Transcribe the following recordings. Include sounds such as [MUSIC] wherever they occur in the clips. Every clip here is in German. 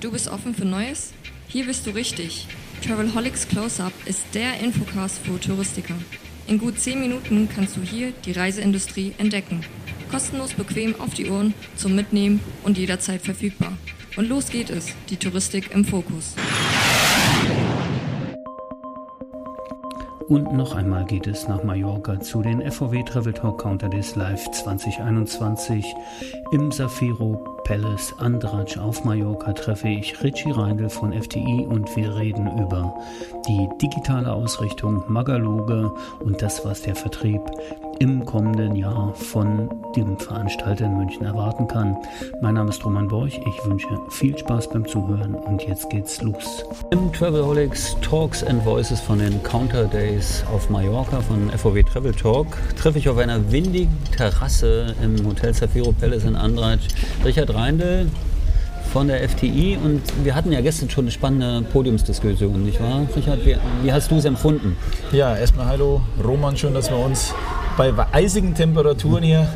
Du bist offen für Neues? Hier bist du richtig. Travelholics Close-Up ist der Infocast für Touristiker. In gut 10 Minuten kannst du hier die Reiseindustrie entdecken. Kostenlos bequem auf die Ohren, zum Mitnehmen und jederzeit verfügbar. Und los geht es, die Touristik im Fokus. Und noch einmal geht es nach Mallorca zu den FOW Travel Talk Counter Days Live 2021 im Safiro Palace Andratsch auf Mallorca treffe ich Richie Reindl von FTI und wir reden über die digitale Ausrichtung, Magaloge und das, was der Vertrieb im kommenden Jahr von dem Veranstalter in München erwarten kann. Mein Name ist Roman Borch, ich wünsche viel Spaß beim Zuhören und jetzt geht's los. Im Travelholics Talks and Voices von den Counter Days auf Mallorca von FOW Travel Talk treffe ich auf einer windigen Terrasse im Hotel Zafiro Palace in Andratsch Richard Reindl von der FTI und wir hatten ja gestern schon eine spannende Podiumsdiskussion, nicht wahr? Richard, wie, wie hast du es empfunden? Ja, erstmal hallo Roman, schön, dass wir uns bei eisigen Temperaturen hier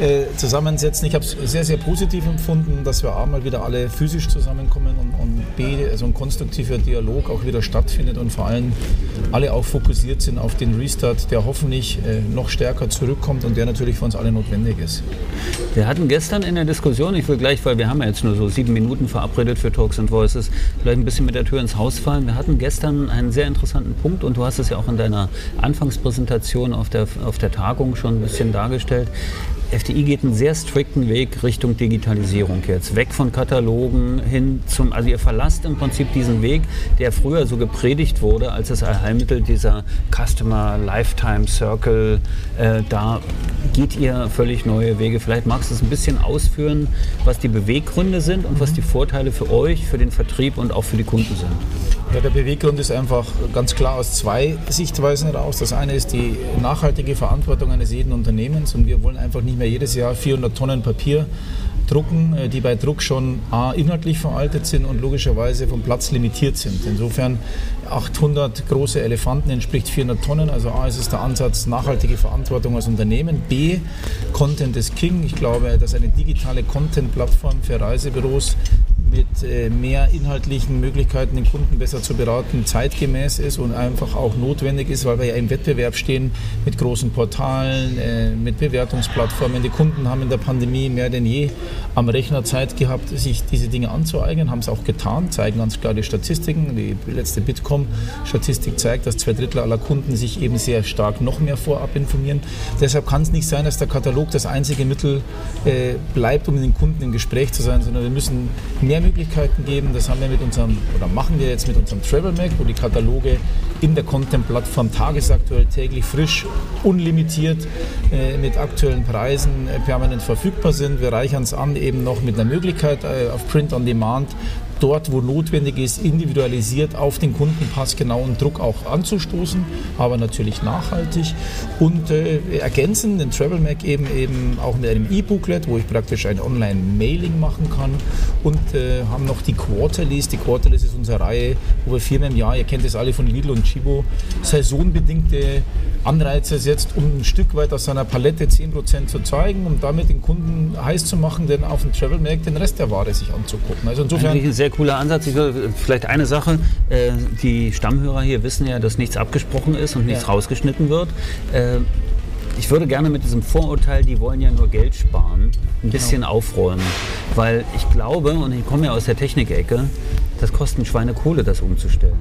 äh, zusammensetzen. Ich habe es sehr, sehr positiv empfunden, dass wir A mal wieder alle physisch zusammenkommen und, und B, also ein konstruktiver Dialog auch wieder stattfindet und vor allem alle auch fokussiert sind auf den Restart, der hoffentlich äh, noch stärker zurückkommt und der natürlich für uns alle notwendig ist. Wir hatten gestern in der Diskussion, ich will gleich, weil wir haben ja jetzt nur so sieben Minuten verabredet für Talks and Voices, vielleicht ein bisschen mit der Tür ins Haus fallen. Wir hatten gestern einen sehr interessanten Punkt und du hast es ja auch in deiner Anfangspräsentation auf der, auf der Tagung schon ein bisschen dargestellt. FDI geht einen sehr strikten Weg Richtung Digitalisierung jetzt. Weg von Katalogen hin zum, also ihr verlasst im Prinzip diesen Weg, der früher so gepredigt wurde als das Allheilmittel dieser Customer Lifetime Circle. Äh, da geht ihr völlig neue Wege. Vielleicht magst du es ein bisschen ausführen, was die Beweggründe sind und was die Vorteile für euch, für den Vertrieb und auch für die Kunden sind. Ja, der Beweggrund ist einfach ganz klar aus zwei Sichtweisen heraus. Das eine ist die nachhaltige Verantwortung eines jeden Unternehmens und wir wollen einfach nicht mehr jedes Jahr 400 Tonnen Papier drucken, äh, die bei Druck schon A, inhaltlich veraltet sind und logischerweise vom Platz limitiert sind. Insofern 800 große Elefanten entspricht 400 Tonnen. Also A ist es der Ansatz nachhaltige Verantwortung als Unternehmen. B, Content ist King. Ich glaube, dass eine digitale Content-Plattform für Reisebüros mit äh, mehr inhaltlichen Möglichkeiten, den Kunden besser zu beraten, zeitgemäß ist und einfach auch notwendig ist, weil wir ja im Wettbewerb stehen mit großen Portalen, äh, mit Bewertungsplattformen. Die Kunden haben in der Pandemie mehr denn je am Rechner Zeit gehabt, sich diese Dinge anzueignen, haben es auch getan, zeigen ganz klar die Statistiken. Die letzte Bitkom-Statistik zeigt, dass zwei Drittel aller Kunden sich eben sehr stark noch mehr vorab informieren. Deshalb kann es nicht sein, dass der Katalog das einzige Mittel äh, bleibt, um mit den Kunden im Gespräch zu sein, sondern wir müssen mehr mehr Möglichkeiten geben. Das haben wir mit unserem, oder machen wir jetzt mit unserem Travel Mac, wo die Kataloge in der Content-Plattform tagesaktuell, täglich frisch, unlimitiert äh, mit aktuellen Preisen äh, permanent verfügbar sind. Wir reichern es an eben noch mit einer Möglichkeit äh, auf Print on Demand dort, wo notwendig ist, individualisiert auf den Kunden passgenauen Druck auch anzustoßen, aber natürlich nachhaltig und äh, ergänzen den Travel Mac eben, eben auch mit einem E-Booklet, wo ich praktisch ein Online-Mailing machen kann und äh, haben noch die Quarterlies. Die Quarterlies ist unsere Reihe, wo wir viermal im Jahr, ihr kennt es alle von Lidl und Chibo, saisonbedingte Anreize setzt, um ein Stück weit aus seiner Palette 10% zu zeigen, um damit den Kunden heiß zu machen, denn auf dem Travel Mac den Rest der Ware sich anzugucken. Also insofern sehr cooler Ansatz. Ich will, vielleicht eine Sache, äh, die Stammhörer hier wissen ja, dass nichts abgesprochen ist und nichts ja. rausgeschnitten wird. Äh, ich würde gerne mit diesem Vorurteil, die wollen ja nur Geld sparen, ein bisschen genau. aufräumen. Weil ich glaube, und ich komme ja aus der Technikecke, das kostet ein Schweine Kohle, das umzustellen.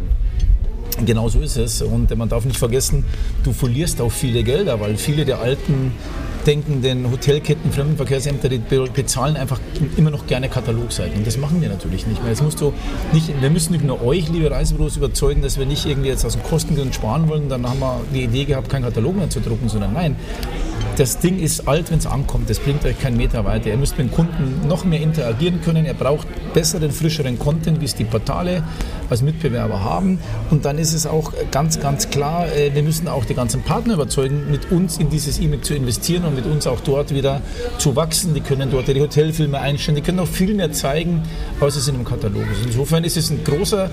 Genau so ist es. Und man darf nicht vergessen, du verlierst auch viele Gelder, weil viele der alten denkenden Hotelketten, Fremdenverkehrsämter, die bezahlen einfach immer noch gerne Katalogseiten. Und das machen wir natürlich nicht mehr. Jetzt musst du nicht, wir müssen nicht nur euch, liebe Reisebüros, überzeugen, dass wir nicht irgendwie jetzt aus dem Kostengrund sparen wollen. Dann haben wir die Idee gehabt, keinen Katalog mehr zu drucken, sondern nein, das Ding ist alt, wenn es ankommt. Das bringt euch keinen Meter weiter. Ihr müsst mit dem Kunden noch mehr interagieren können. Er braucht besseren, frischeren Content, wie es die Portale als Mitbewerber haben. Und dann ist es auch ganz, ganz klar, äh, wir müssen auch die ganzen Partner überzeugen, mit uns in dieses E-Mail zu investieren. Und mit uns auch dort wieder zu wachsen. Die können dort ihre Hotelfilme einstellen, die können auch viel mehr zeigen, als es in einem Katalog ist. Insofern ist es ein großer,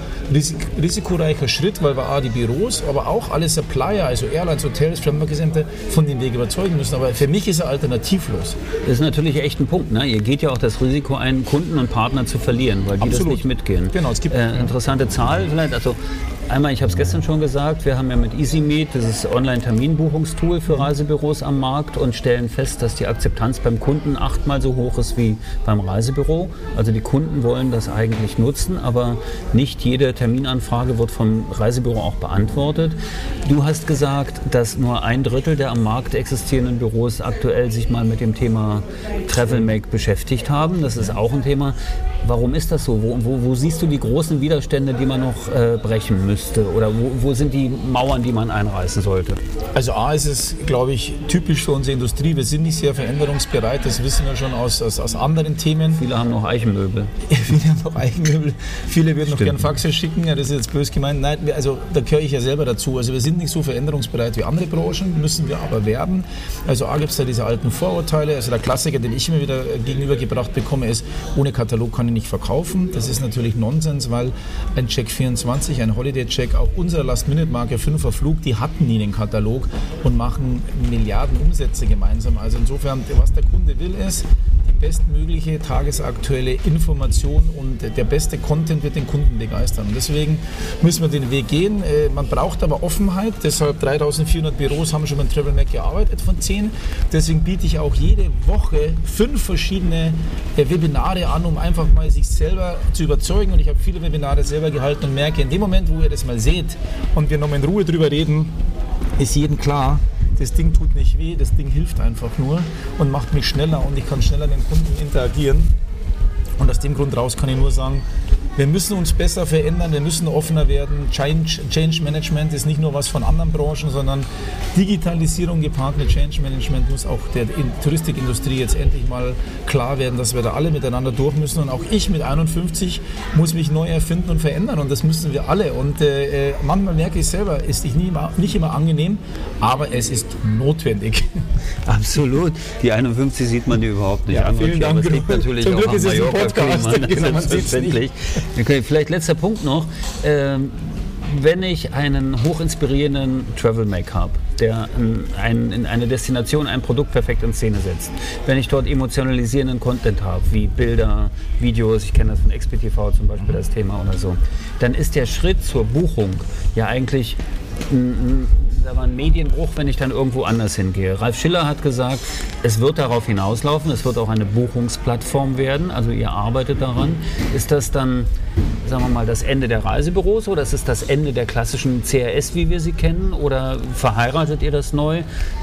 risikoreicher Schritt, weil wir A, die Büros, aber auch alle Supplier, also Airlines, Hotels, Fremdvergesämte, von dem Weg überzeugen müssen. Aber für mich ist er alternativlos. Das ist natürlich echt ein Punkt. Ne? Ihr geht ja auch das Risiko ein, Kunden und Partner zu verlieren, weil die Absolut. das nicht mitgehen. Genau, es gibt äh, interessante Zahl vielleicht. Also Einmal, ich habe es gestern schon gesagt, wir haben ja mit EasyMeet dieses Online-Terminbuchungstool für Reisebüros am Markt und stellen fest, dass die Akzeptanz beim Kunden achtmal so hoch ist wie beim Reisebüro. Also die Kunden wollen das eigentlich nutzen, aber nicht jede Terminanfrage wird vom Reisebüro auch beantwortet. Du hast gesagt, dass nur ein Drittel der am Markt existierenden Büros aktuell sich mal mit dem Thema TravelMake beschäftigt haben. Das ist auch ein Thema. Warum ist das so? Wo, wo, wo siehst du die großen Widerstände, die man noch äh, brechen müsste? Oder wo, wo, sind die Mauern, die man einreißen sollte? Also A ist es, glaube ich, typisch für unsere Industrie. Wir sind nicht sehr veränderungsbereit. Das wissen wir schon aus, aus, aus anderen Themen. Viele haben noch Eichenmöbel. [LAUGHS] Viele haben noch Eichenmöbel. Viele würden noch gern Faxe schicken. Ja, das ist jetzt bös gemeint. Nein, also da gehöre ich ja selber dazu. Also wir sind nicht so veränderungsbereit wie andere Branchen, müssen wir aber werden. Also A gibt es da diese alten Vorurteile. Also der Klassiker, den ich immer wieder gegenübergebracht bekomme, ist, ohne Katalog kann ich nicht verkaufen. Das ist natürlich Nonsens, weil ein Check 24, ein Holiday-Check, auch unsere Last-Minute-Marke 5er Flug, die hatten nie den Katalog und machen Milliarden Umsätze gemeinsam. Also insofern, was der Kunde will, ist, bestmögliche tagesaktuelle Information und der beste Content wird den Kunden begeistern. Deswegen müssen wir den Weg gehen. Äh, man braucht aber Offenheit, deshalb 3400 Büros haben schon mit Travel Mac gearbeitet von 10. Deswegen biete ich auch jede Woche fünf verschiedene äh, Webinare an, um einfach mal sich selber zu überzeugen. Und ich habe viele Webinare selber gehalten und merke, in dem Moment, wo ihr das mal seht und wir nochmal in Ruhe drüber reden, ist jedem klar, das Ding tut nicht weh, das Ding hilft einfach nur und macht mich schneller und ich kann schneller mit dem Kunden interagieren. Und aus dem Grund raus kann ich nur sagen, wir müssen uns besser verändern, wir müssen offener werden. Change, Change Management ist nicht nur was von anderen Branchen, sondern Digitalisierung gepaart mit Change Management muss auch der Touristikindustrie jetzt endlich mal klar werden, dass wir da alle miteinander durch müssen. Und auch ich mit 51 muss mich neu erfinden und verändern und das müssen wir alle. Und äh, äh manchmal merke ich selber, ist nicht immer, nicht immer angenehm, aber es ist notwendig. [LAUGHS] Absolut. Die 51 sieht man die überhaupt nicht ja, an. Vielen Dank. Das liegt natürlich Zum auch Glück ist es ein Podcast. [LAUGHS] Genau, man selbstverständlich. Okay, vielleicht letzter Punkt noch. Ähm, wenn ich einen hochinspirierenden Travel Make habe, der ein, in eine Destination ein Produkt perfekt in Szene setzt, wenn ich dort emotionalisierenden Content habe, wie Bilder, Videos, ich kenne das von XPTV zum Beispiel das Thema oder so, dann ist der Schritt zur Buchung ja eigentlich ein, aber ein Medienbruch, wenn ich dann irgendwo anders hingehe. Ralf Schiller hat gesagt, es wird darauf hinauslaufen, es wird auch eine Buchungsplattform werden, also ihr arbeitet daran. Ist das dann, sagen wir mal, das Ende der Reisebüros oder ist es das Ende der klassischen CRS, wie wir sie kennen? Oder verheiratet ihr das neu?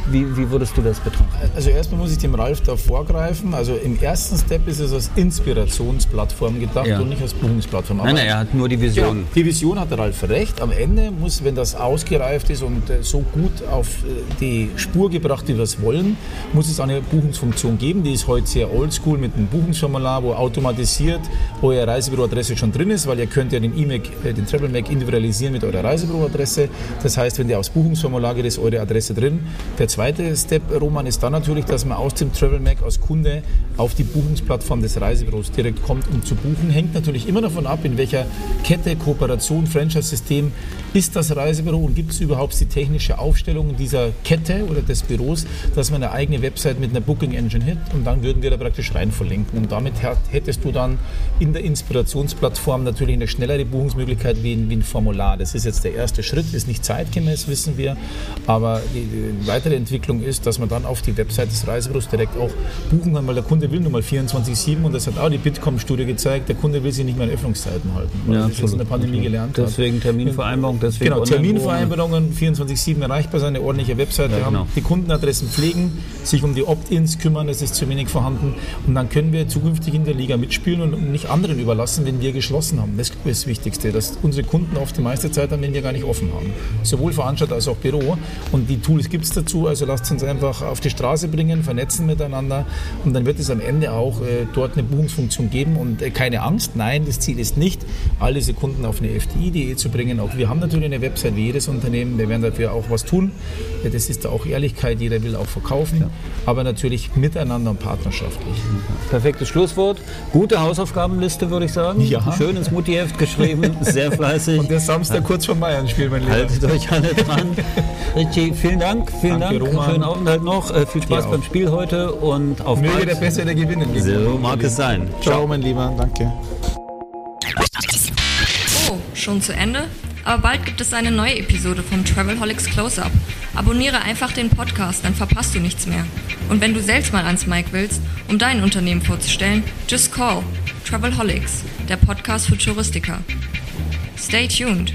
Wie, wie würdest du das betrachten? Also erstmal muss ich dem Ralf da vorgreifen. Also im ersten Step ist es als Inspirationsplattform gedacht ja. und nicht als Buchungsplattform. Aber nein, nein, er hat nur die Vision. Ja, die Vision hat der Ralf recht. Am Ende muss, wenn das ausgereift ist und äh, so gut auf äh, die Spur gebracht, wie wir es wollen, muss es eine Buchungsfunktion geben. Die ist heute sehr oldschool mit einem Buchungsformular, wo automatisiert eure Reisebüroadresse schon drin ist, weil ihr könnt ja den äh, den Travel Mac individualisieren mit eurer Reisebüroadresse. Das heißt, wenn der aufs Buchungsformular geht, ist eure Adresse drin. Der zweite Step, Roman, ist dann natürlich, dass man aus dem Travel Mac als Kunde auf die Buchungsplattform des Reisebüros direkt kommt, um zu buchen. Hängt natürlich immer davon ab, in welcher Kette, Kooperation, Franchise-System ist das Reisebüro und gibt es überhaupt die technische technische Aufstellung dieser Kette oder des Büros, dass man eine eigene Website mit einer Booking Engine hat und dann würden wir da praktisch rein verlinken. Und damit hättest du dann in der Inspirationsplattform natürlich eine schnellere Buchungsmöglichkeit wie ein, wie ein Formular. Das ist jetzt der erste Schritt, ist nicht zeitgemäß, wissen wir, aber die, die weitere Entwicklung ist, dass man dann auf die Website des Reisebüros direkt auch buchen kann, weil der Kunde will nun mal 24-7 und das hat auch die Bitkom-Studie gezeigt, der Kunde will sich nicht mehr an Öffnungszeiten halten, weil ja, das jetzt in der Pandemie gelernt Deswegen Terminvereinbarung, deswegen Genau, Terminvereinbarungen, 24-7 7 erreichbar sein, eine ordentliche Webseite ja, haben, genau. die Kundenadressen pflegen, sich um die Opt-ins kümmern, das ist zu wenig vorhanden. Und dann können wir zukünftig in der Liga mitspielen und nicht anderen überlassen, wenn wir geschlossen haben. Das ist das Wichtigste, dass unsere Kunden oft die meiste Zeit am Ende gar nicht offen haben. Sowohl Veranstalter als auch Büro. Und die Tools gibt es dazu, also lasst uns einfach auf die Straße bringen, vernetzen miteinander und dann wird es am Ende auch äh, dort eine Buchungsfunktion geben. Und äh, keine Angst, nein, das Ziel ist nicht, all diese Kunden auf eine FDI.de zu bringen. Auch wir haben natürlich eine Website wie jedes Unternehmen, wir werden dafür auch was tun. Ja, das ist da auch Ehrlichkeit, jeder will auch verkaufen, ja. aber natürlich miteinander und partnerschaftlich. Perfektes Schlusswort. Gute Hausaufgabenliste, würde ich sagen. Ja. Schön ins Muttiheft geschrieben, sehr [LAUGHS] fleißig. Und der Samstag kurz vor Bayern spiel mein Lieber. Haltet euch alle dran. [LAUGHS] Richie, vielen Dank, vielen Danke, Dank. Roman. Schönen Aufenthalt noch. Äh, viel Spaß beim Spiel heute und auf Möge bald. der Bessere gewinnen. So mag es sein. Ciao, Ciao, mein Lieber. Danke. Oh, schon zu Ende? Aber bald gibt es eine neue Episode vom Travelholics Close-Up. Abonniere einfach den Podcast, dann verpasst du nichts mehr. Und wenn du selbst mal ans Mic willst, um dein Unternehmen vorzustellen, just call Travelholics, der Podcast für Touristiker. Stay tuned.